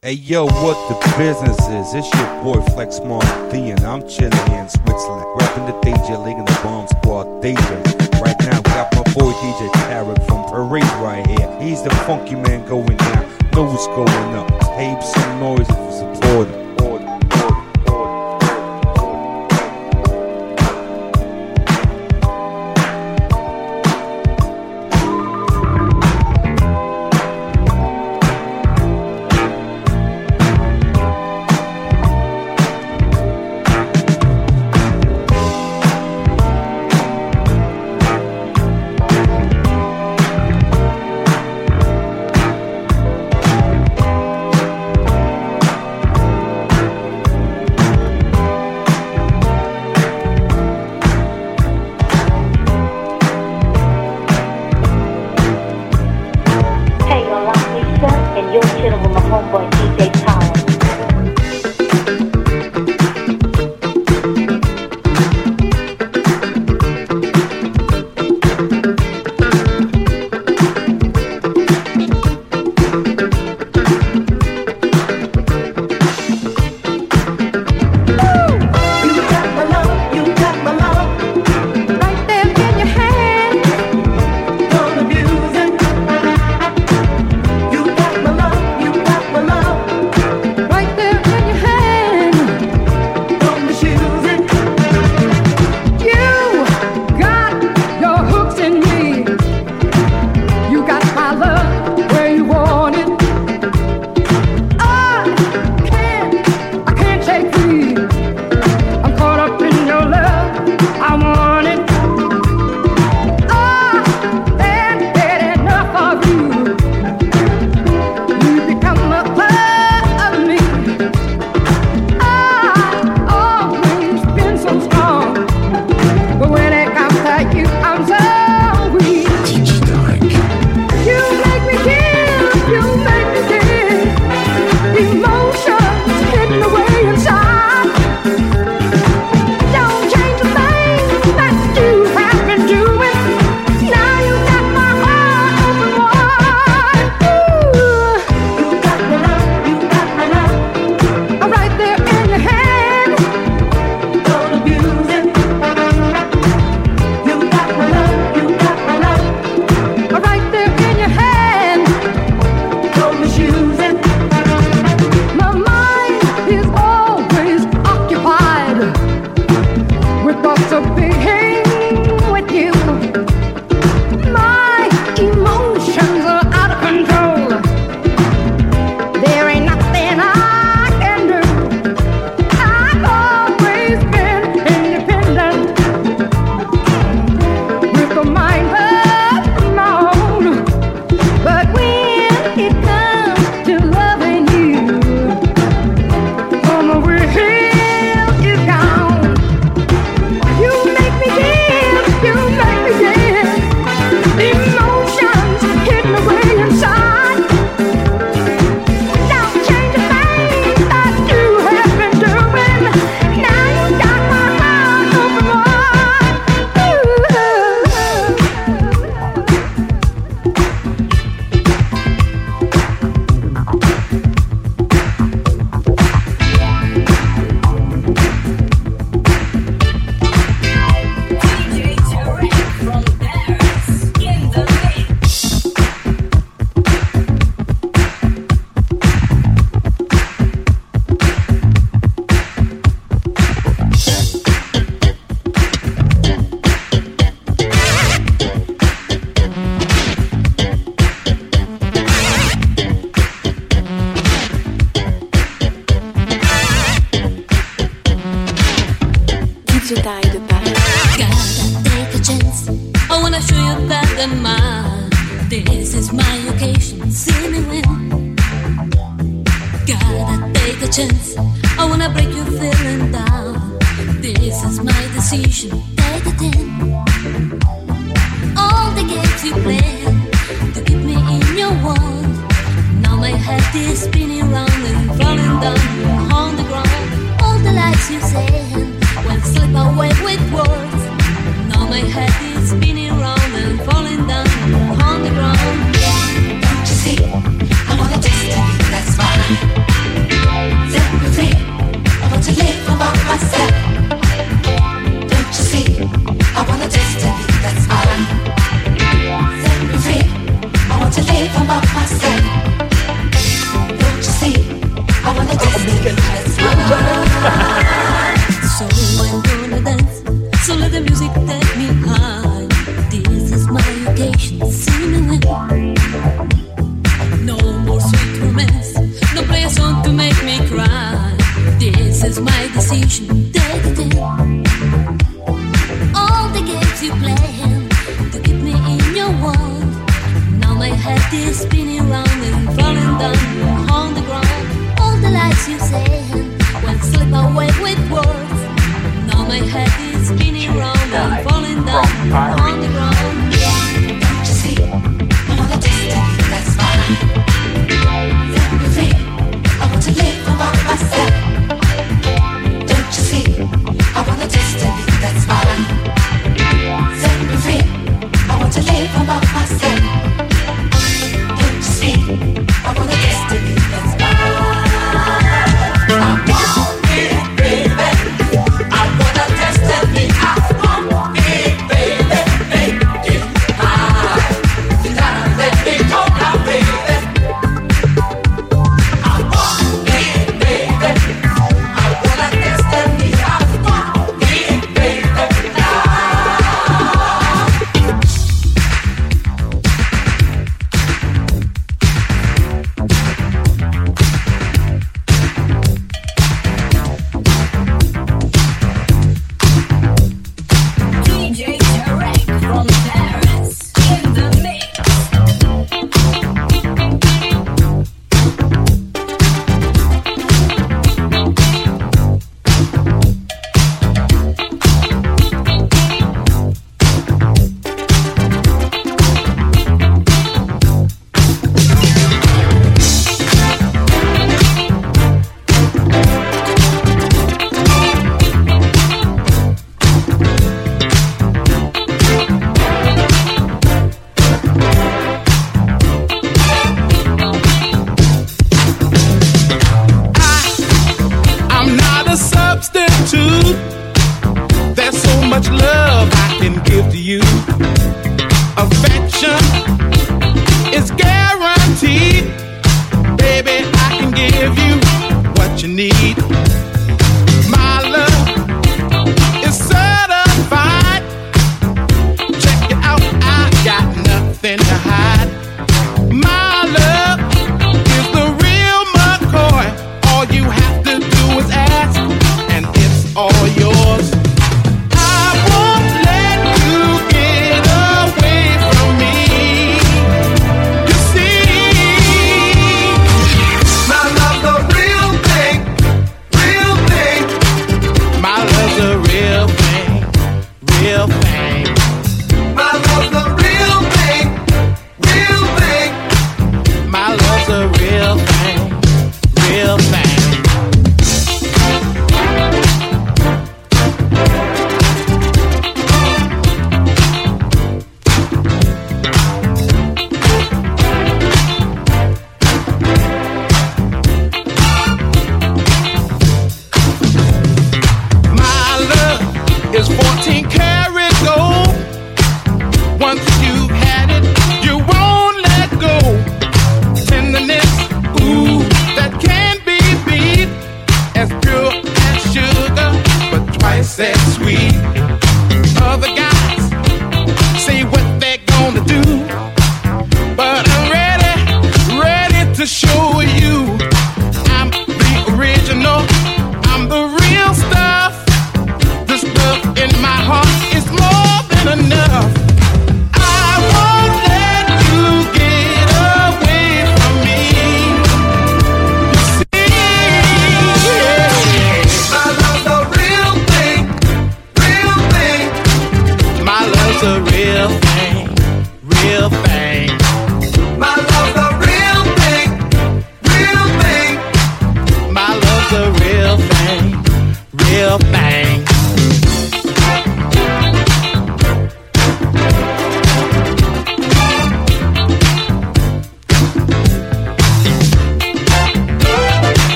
Hey yo, what the business is? It's your boy Flex D, and I'm chilling in Switzerland, rapping the DJ League and the Bomb Squad DJ. Right now, we got my boy DJ Tarek from Paris right here. He's the funky man going down, know what's going up. Tape some noise if you support him.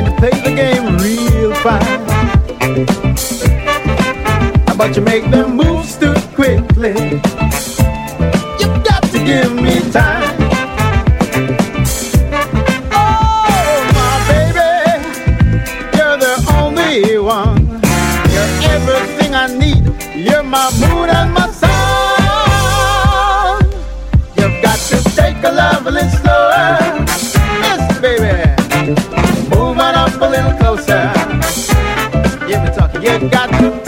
and you play the game real fine. But you make them moves too quickly. You got to give me time. Oh, my baby, you're the only one. You're everything I need. You're my moon and my sun. You've got to take a lovely slow. You got to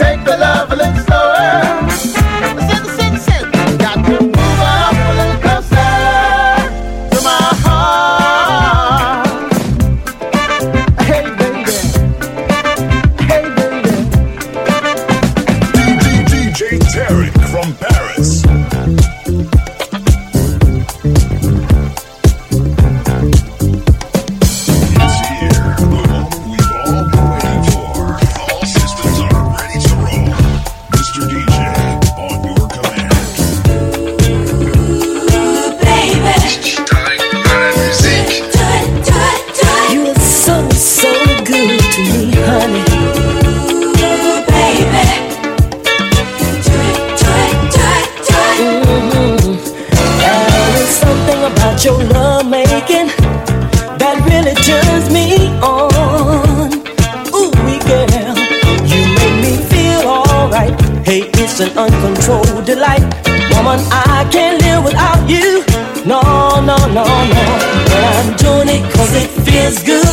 doing it cause it feels good.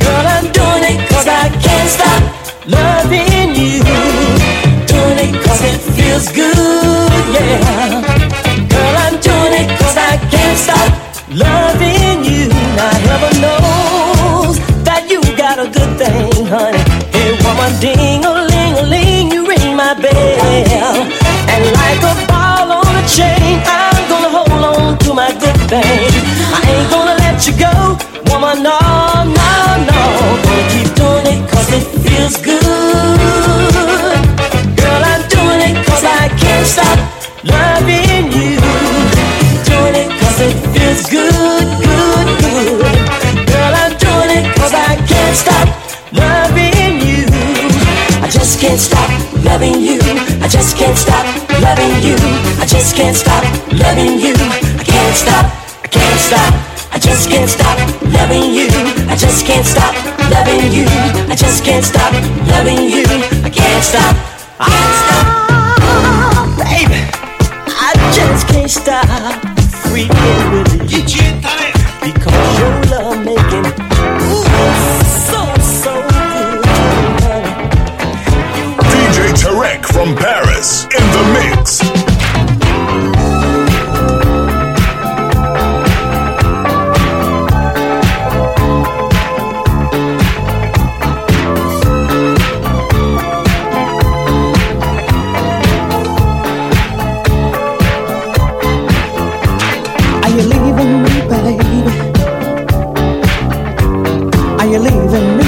Girl, I'm doing it cause I can't stop loving you. Doing it cause it feels good, yeah. can't stop loving you. I just can't stop loving you. I can't stop, I can't stop. I just can't stop loving you. I just can't stop loving you. I just can't stop loving you. I can't stop, can't stop. Ah, baby, I just can't stop freaking with you. believe in me.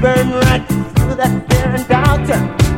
burn right through that fear and doubt.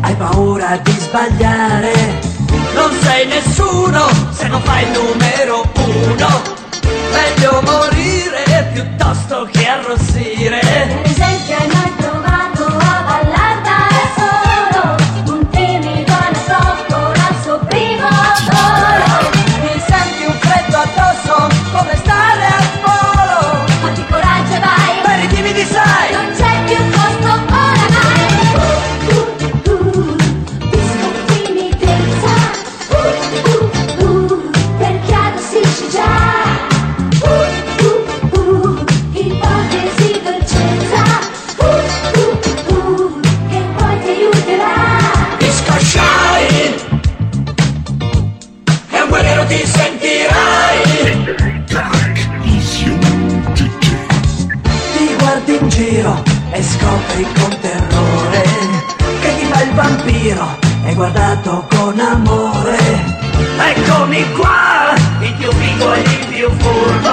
hai paura di sbagliare. Non sei nessuno se non fai il numero uno. Meglio morire piuttosto che arrossire. guardato con amore. Eccomi qua, il più vivo e il più furbo.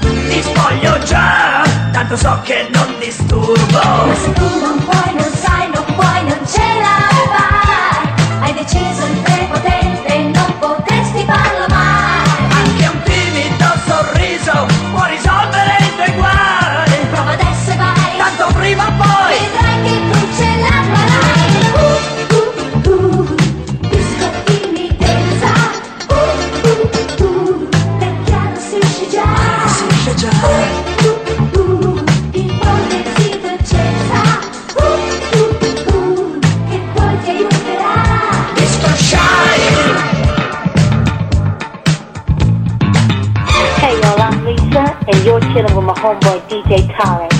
Ti spoglio già, tanto so che non disturbo. Ma se tu non puoi, non sai, non puoi, non ce la fai. Hai deciso il tuo homeboy DJ Collins.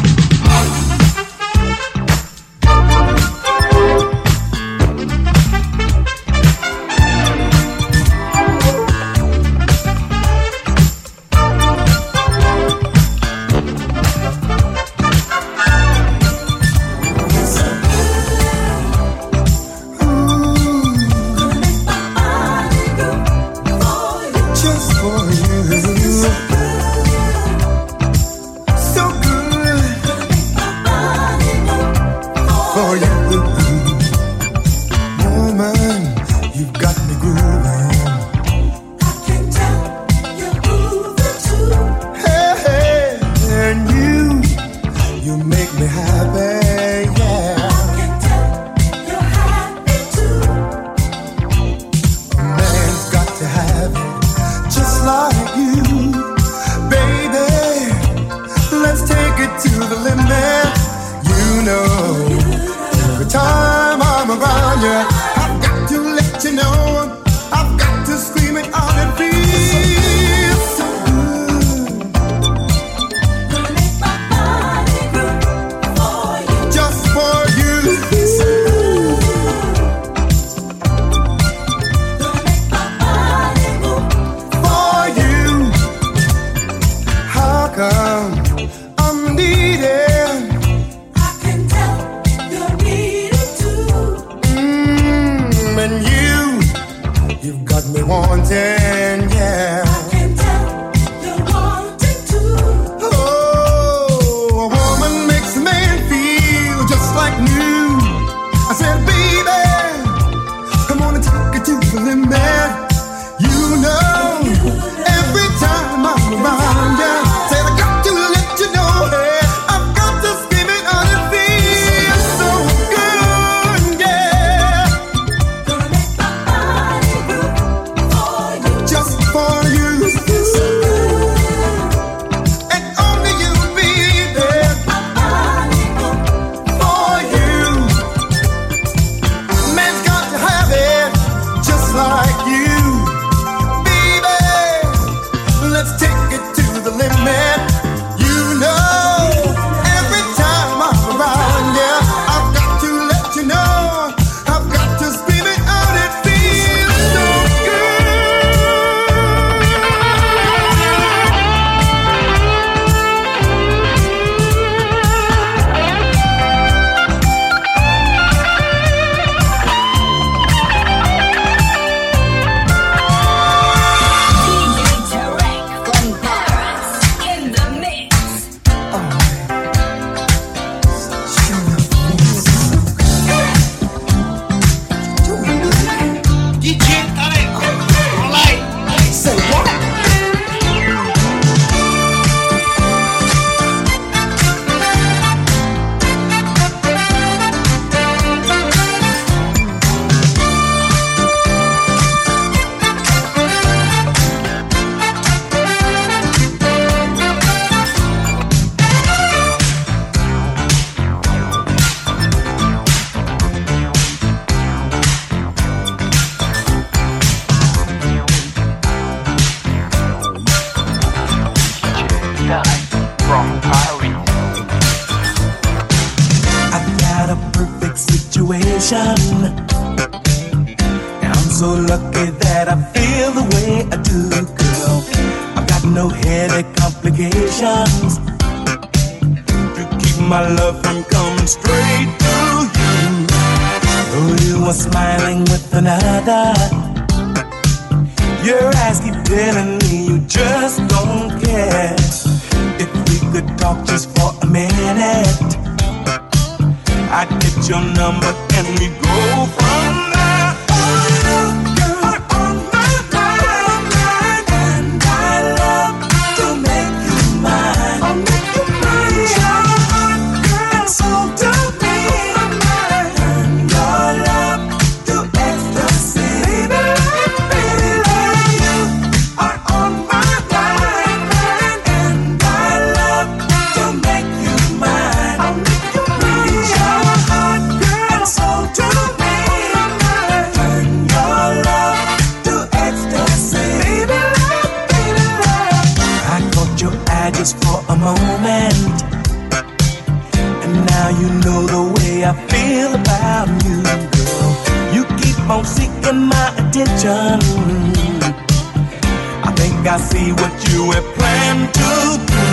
see what you have planned to do.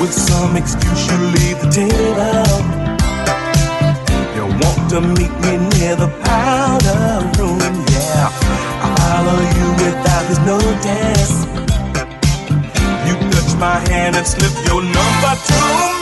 With some excuse, you leave the table. You want to meet me near the powder room, yeah. I follow you without this notice. You touch my hand and slip your number to me.